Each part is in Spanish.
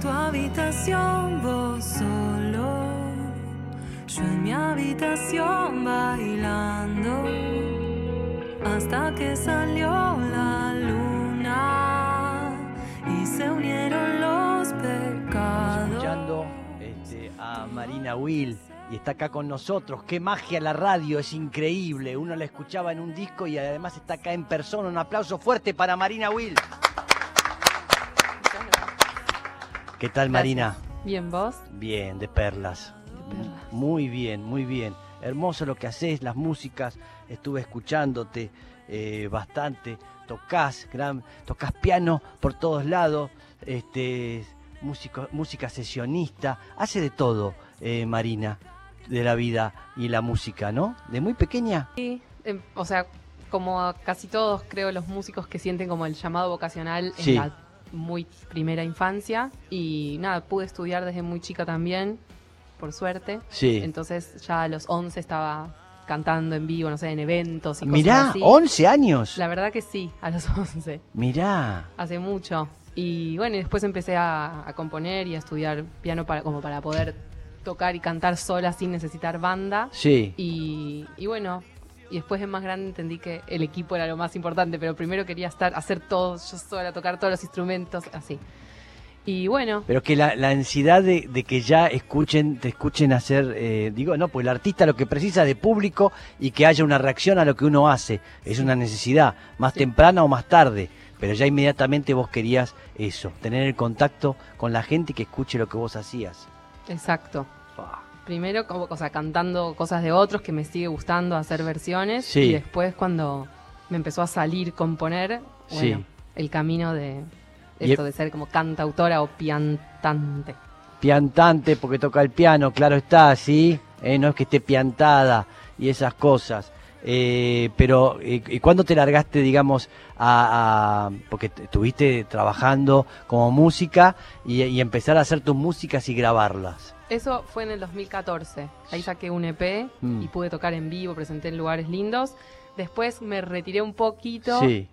en tu habitación, vos solo. Yo en mi habitación bailando. Hasta que salió la luna y se unieron los pecados. Escuchando este, a Marina Will y está acá con nosotros. Qué magia la radio, es increíble. Uno la escuchaba en un disco y además está acá en persona. Un aplauso fuerte para Marina Will. ¿Qué tal Marina? Bien, ¿vos? Bien, de perlas. De perlas. Muy bien, muy bien. Hermoso lo que haces, las músicas. Estuve escuchándote eh, bastante. Tocás, gran, tocas piano por todos lados. Este, músico, música sesionista. Hace de todo, eh, Marina, de la vida y la música, ¿no? De muy pequeña. Sí, em, o sea, como casi todos, creo, los músicos que sienten como el llamado vocacional Sí. en la muy primera infancia. Y nada, pude estudiar desde muy chica también, por suerte. Sí. Entonces ya a los 11 estaba cantando en vivo, no sé, en eventos y cosas Mirá, así. 11 años. La verdad que sí, a los 11. Mirá. Hace mucho. Y bueno, y después empecé a, a componer y a estudiar piano para, como para poder tocar y cantar sola sin necesitar banda. Sí. Y, y bueno, y después de más grande entendí que el equipo era lo más importante, pero primero quería estar, hacer todo yo sola, tocar todos los instrumentos, así. Y bueno, Pero que la, la ansiedad de, de que ya escuchen, te escuchen hacer, eh, digo, no, pues el artista lo que precisa de público y que haya una reacción a lo que uno hace. Es una necesidad, más Sí. temprana o más tarde. Pero ya inmediatamente vos querías eso, tener el contacto con la gente y que escuche lo que vos hacías. exacto. Primero, como, o sea, cantando cosas de otros que me sigue gustando hacer versiones. Sí. Y después cuando me empezó a salir componer, bueno, Sí. el camino de Y- esto de ser como cantautora o piantante. Piantante porque toca el piano, claro está, ¿sí? Eh, no es que esté piantada y esas cosas. Eh, pero, eh, ¿y cuándo te largaste, digamos, a, a- porque estuviste trabajando como música y, y empezar a hacer tus músicas y grabarlas? Eso fue en el 2014. Ahí saqué un EP Mm. y pude tocar en vivo, presenté en lugares lindos. Después me retiré un poquito, Sí,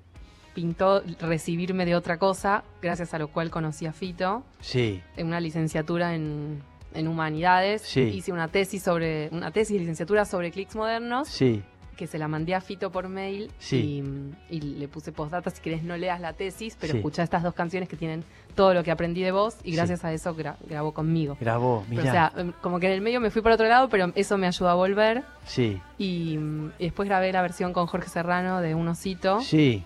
pintó recibirme de otra cosa, gracias a lo cual conocí a Fito, sí, en una licenciatura en, en humanidades. Sí. Hice una tesis sobre una tesis licenciatura sobre clics modernos sí, que se la mandé a Fito por mail Sí. y, y le puse postdata si querés no leas la tesis, pero Sí. escuchá estas dos canciones que tienen todo lo que aprendí de vos y Sí. gracias a eso gra- grabó conmigo. grabó, mirá. o sea, em, como que en el medio me fui por otro lado, pero eso me ayudó a volver. sí, Y, mm, y después grabé la versión con Jorge Serrano de Un Osito. sí.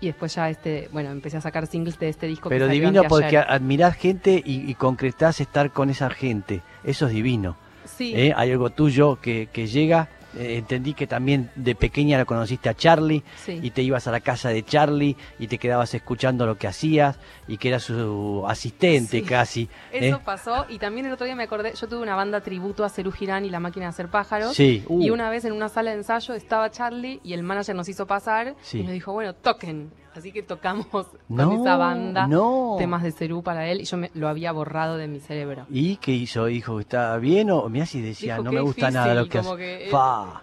Y después ya este, bueno, empecé a sacar singles de este disco. Pero divino porque admirás gente y, y concretás estar con esa gente. Eso es divino. Sí, ¿eh? Hay algo tuyo que, que llega. Eh, entendí que también de pequeña lo conociste a Charlie sí. y te ibas a la casa de Charlie y te quedabas escuchando lo que hacías y que era su asistente Sí. casi. ¿eh? Eso pasó. Y también el otro día me acordé, yo tuve una banda tributo a Cerú Girán y La Máquina de Hacer Pájaros. Sí, uh, Y una vez en una sala de ensayo estaba Charlie y el manager nos hizo pasar y nos dijo, bueno, toquen. Así que tocamos no, con esa banda No. temas de Cerú para él y yo me, lo había borrado de mi cerebro. ¿Y qué hizo? Dijo, ¿está bien? O mirá si decía, Dijo, no "Qué me gusta nada difícil", lo que como que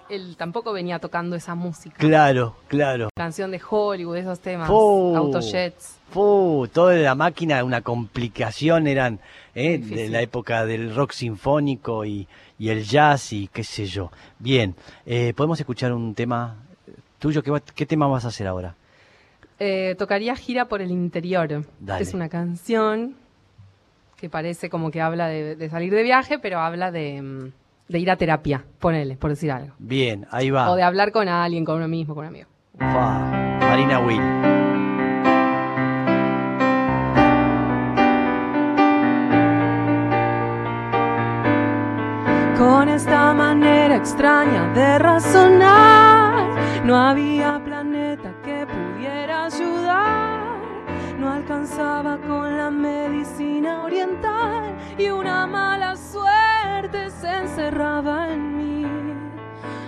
él- tampoco venía tocando esa música. Claro, claro. Canción de Hollywood, esos temas. Fu. Autojets. Todo de la máquina, una complicación eran ¿eh? De la época del rock sinfónico y, y el jazz y qué sé yo. Bien, eh, podemos escuchar un tema tuyo. ¿Qué, va- qué tema vas a hacer ahora? Eh, tocaría Gira por el Interior. Dale. Es una canción que parece como que habla de, de salir de viaje, pero habla de, mm, de ir a terapia, ponele, por decir algo. Bien, ahí va. O de hablar con alguien, con uno mismo, con un amigo. Fa, Marina Will. Con esta manera extraña de razonar, no había planeta No alcanzaba con la medicina oriental y una mala suerte se encerraba en mí.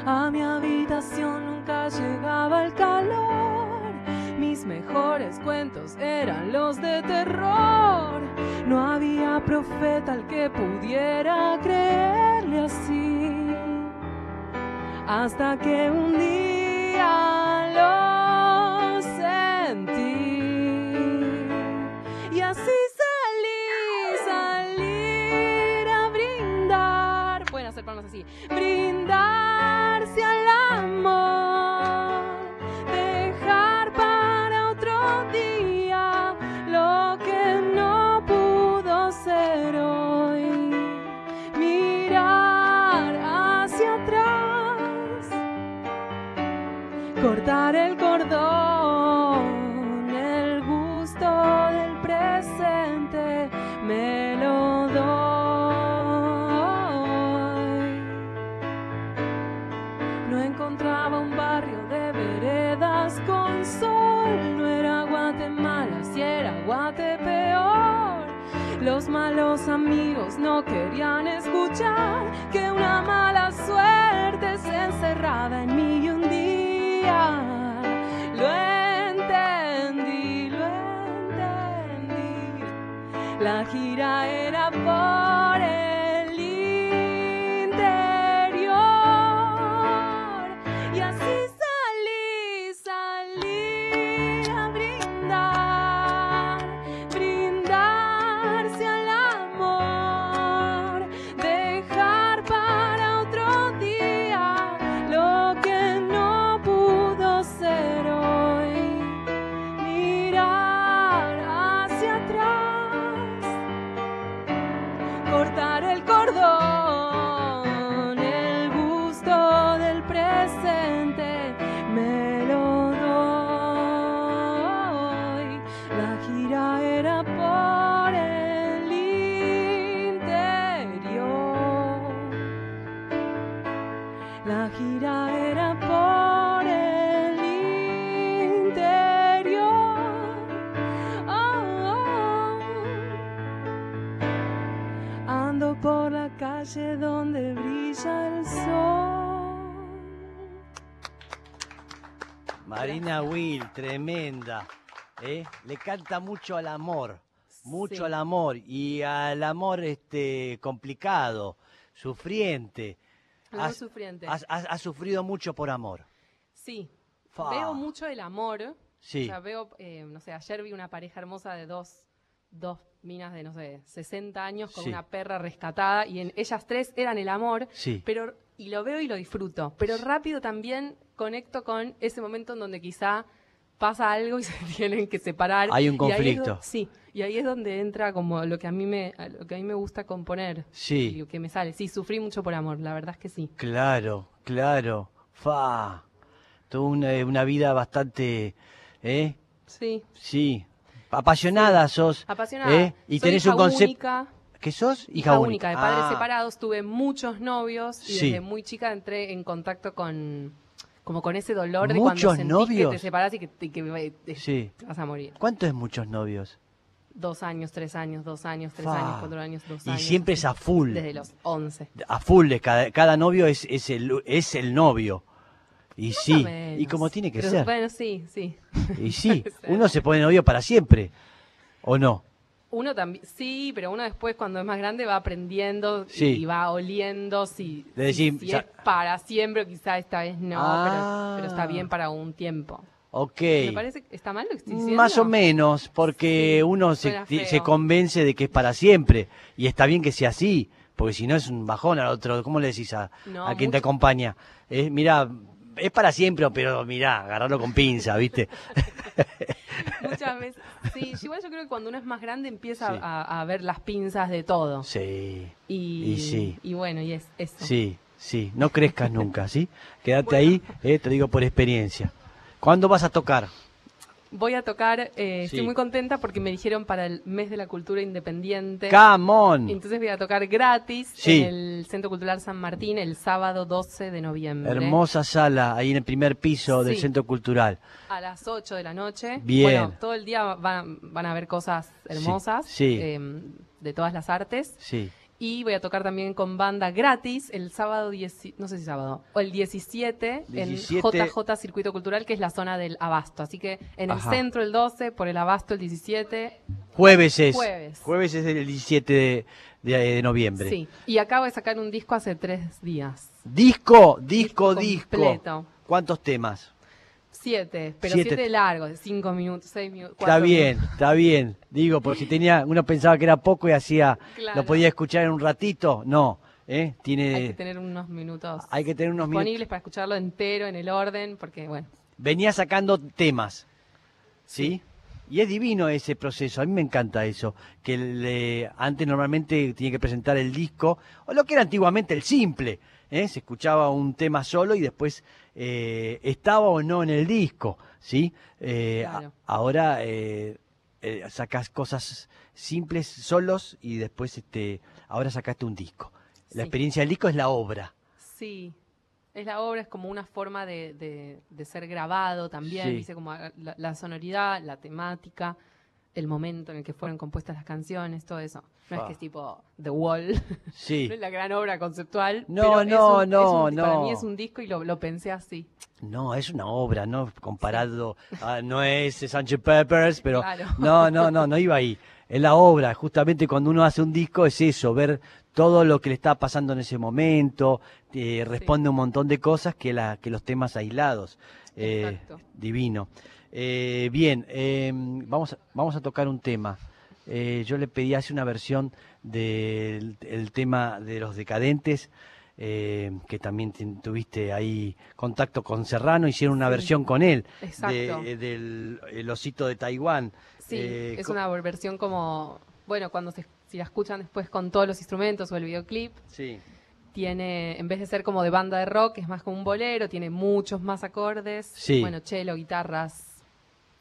A mi habitación nunca llegaba el calor. Mis mejores cuentos eran los de terror. No había profeta al que pudiera creerle así. Hasta que un día el gusto del presente me lo doy. No encontraba un barrio de veredas con sol, no era Guatemala, si era Guatepeor. Los malos amigos no querían escuchar que una mala suerte se encerraba en mí La gira era por Marina Will, tremenda. ¿eh? Le canta mucho al amor, mucho Sí. al amor y al amor este complicado, sufriente. Algo Has- sufriente. Has, has- has sufrido mucho por amor. Sí. Fa. Veo mucho el amor. Sí. O sea, veo, eh, no sé, ayer vi una pareja hermosa de dos, dos minas de, no sé, 60 años con Sí. una perra rescatada y en ellas tres eran el amor. Sí. Pero, y lo veo y lo disfruto. Pero rápido también conecto con ese momento en donde quizá pasa algo y se tienen que separar. Hay un es conflicto. sí, y ahí es donde entra como lo que a mí me, lo que a mí me gusta componer. Sí. Y lo que me sale. Sí, sufrí mucho por amor, la verdad es que sí. Claro, claro. Fa. Tuvo una, una vida bastante, ¿eh? Sí. Sí. Apasionada sos. Apasionada. ¿eh? Y Soy tenés hija un concepto. Única, ¿Qué sos? hija única, de padres Ah, separados. Tuve muchos novios y Sí. desde muy chica entré en contacto con como con ese dolor de cuando ¿Muchos sentís novios? que te separás y que, te- que eh, te- Sí. te vas a morir. ¿Cuánto es muchos novios? Dos años, tres años, dos años, tres años, cuatro años, dos Y años. siempre es a full. Desde los once. A full, cada, cada novio es, es, el, es el novio. Y Más sí, y como tiene que Pero, ser. Bueno, sí, sí. Y sí, uno se pone novio para siempre. ¿O no? Uno también, sí, pero uno después cuando es más grande va aprendiendo Sí. y va oliendo si, es para siempre quizá esta vez no, Ah. pero, pero está bien para un tiempo. Ok. Me parece que está mal lo que estoy diciendo. Más o menos, porque Sí, uno se, se convence de que es para siempre. Y está bien que sea así, porque si no es un bajón al otro. ¿Cómo le decís a, No, a quien te acompaña? Eh, mira, es para siempre, pero mirá, agarrarlo con pinza, ¿viste? Muchas veces. Sí, igual yo creo que cuando uno es más grande empieza Sí. a, a ver las pinzas de todo. sí, Y, y sí. y bueno, y es eso. sí, sí. No crezcas nunca, ¿sí? Quédate ahí, eh, te digo por experiencia. ¿Cuándo vas a tocar? Voy a tocar, eh, Sí. estoy muy contenta porque me dijeron para el mes de la cultura independiente. ¡Come on! Entonces voy a tocar gratis Sí. en el Centro Cultural San Martín el sábado 12 de noviembre. Hermosa sala ahí en el primer piso del. Centro Cultural. A las 8 de la noche. Bien. Bueno, todo el día van, van a ver cosas hermosas sí. eh, de todas las artes. Sí. Y voy a tocar también con banda gratis el sábado, 10 no sé si sábado, o el 17, 17. en JJ Circuito Cultural, que es la zona del Abasto. Así que en el Ajá. centro el 12, por el Abasto el 17. Jueves es. Jueves. es el 17 de, de- de noviembre. Sí. Y acabo de sacar un disco hace tres días. Disco, disco, disco. completo. ¿Cuántos temas? Siete, pero Siete. siete, largos, cinco minutos, seis minutos. Está cuatro bien, minutos. está bien. Digo, porque si tenía, uno pensaba que era poco y hacía, Claro. lo podía escuchar en un ratito. No, ¿eh? Tiene, Hay que tener unos minutos hay que tener unos minutos. disponibles para escucharlo entero en el orden, porque bueno, Venía sacando temas, ¿sí? Y es divino ese proceso, a mí me encanta eso, que le- antes normalmente tiene que presentar el disco, o lo que era antiguamente el simple, ¿eh? se escuchaba un tema solo y después eh, estaba o no en el disco, ¿sí? Eh, a- ahora sacas cosas simples solos y después este, ahora sacaste un disco. La Sí. experiencia del disco es la obra. Sí, es la obra, es como una forma de, de- de ser grabado también, Sí. dice como la, la sonoridad, la temática, el momento en el que fueron compuestas las canciones, todo eso. No es Ah. que es tipo The Wall, Sí. no es la gran obra conceptual. No, pero no, un- no, un- Para no. mí es un disco y lo, lo pensé así. No, es una obra, ¿no? Comparado, a- no es Sánchez Peppers, pero Claro. no, no, no, no iba ahí. Es la obra, justamente cuando uno hace un disco es eso, ver todo lo que le está pasando en ese momento, eh, responde un montón de cosas que, la, que los temas aislados. Eh, divino. Eh, bien, eh, vamos, a- vamos a tocar un tema. Eh, yo le pedí hace una versión del el tema de los decadentes, eh, que también tuviste ahí contacto con Serrano, hicieron una Sí. versión con él, de- eh, del el osito de Taiwán. Sí, Eh, es una versión como, bueno, cuando se, si la escuchan después con todos los instrumentos o el videoclip, Sí, tiene, en vez de ser como de banda de rock, es más como un bolero, tiene muchos más acordes. Sí. Bueno, cello, guitarras,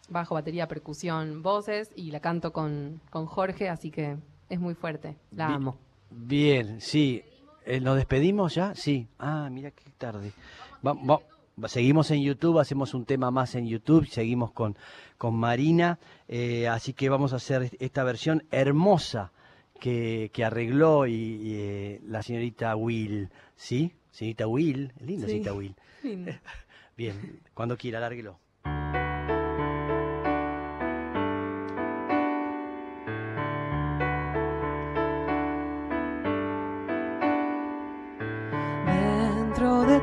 bajo, batería, percusión, voces, y la canto con, con Jorge, así que es muy fuerte. La amo. Bien, sí. Eh, ¿Nos despedimos ya? Sí. Ah, mira qué tarde. Va- seguimos en YouTube, hacemos un tema más en YouTube, seguimos con, con Marina, eh, así que vamos a hacer esta versión hermosa que, que arregló y, y, eh, la señorita Will, ¿sí? Señorita Will, linda Sí. señorita Will. Bien, cuando quiera, lárguelo.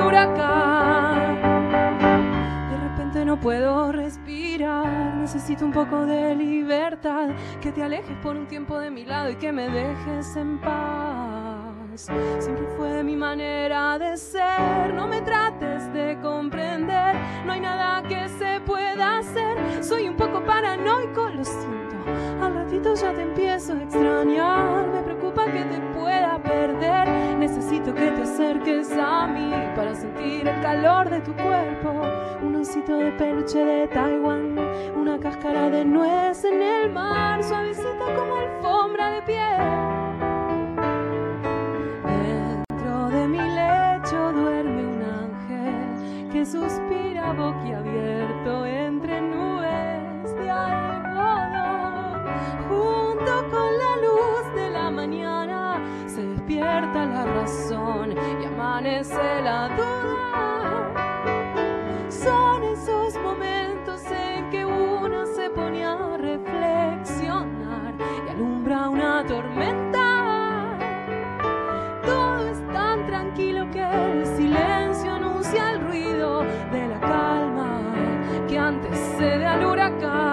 Huracán. De repente no puedo respirar, necesito un poco de libertad, que te alejes por un tiempo de mi lado y que me dejes en paz. Siempre fue mi manera de ser, no me trates de comprender, no hay nada que se pueda hacer, soy un poco paranoico, lo siento, al ratito ya te empiezo a extrañar, me preocupa que te el calor de tu cuerpo, un osito de peluche de Taiwán, una cáscara de nuez en el mar, suavecita como alfombra de piel. La razón y amanece la duda. Son esos momentos en que uno se pone a reflexionar y alumbra una tormenta. Todo es tan tranquilo que el silencio anuncia el ruido de la calma que antecede al huracán.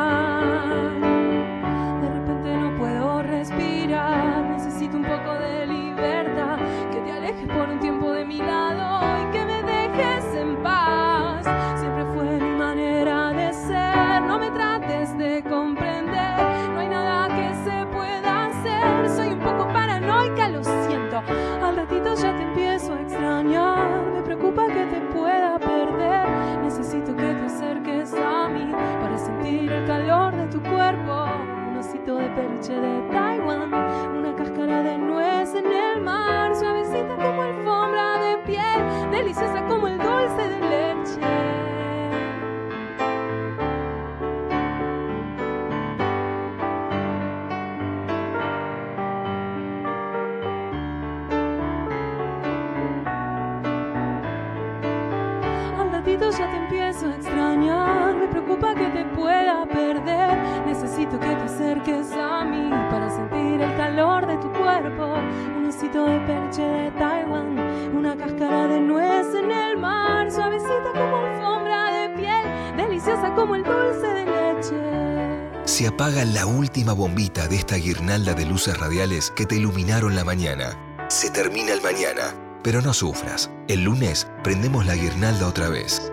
Extrañar. Me preocupa que te pueda perder. Necesito que te acerques a mí para sentir el calor de tu cuerpo. Un osito de perche de Taiwán, una cáscara de nuez en el mar, suavecita como alfombra de piel, deliciosa como el dulce de leche. Se apaga la última bombita de esta guirnalda de luces radiales que te iluminaron la mañana. Se termina el mañana, pero no sufras. El lunes prendemos la guirnalda otra vez.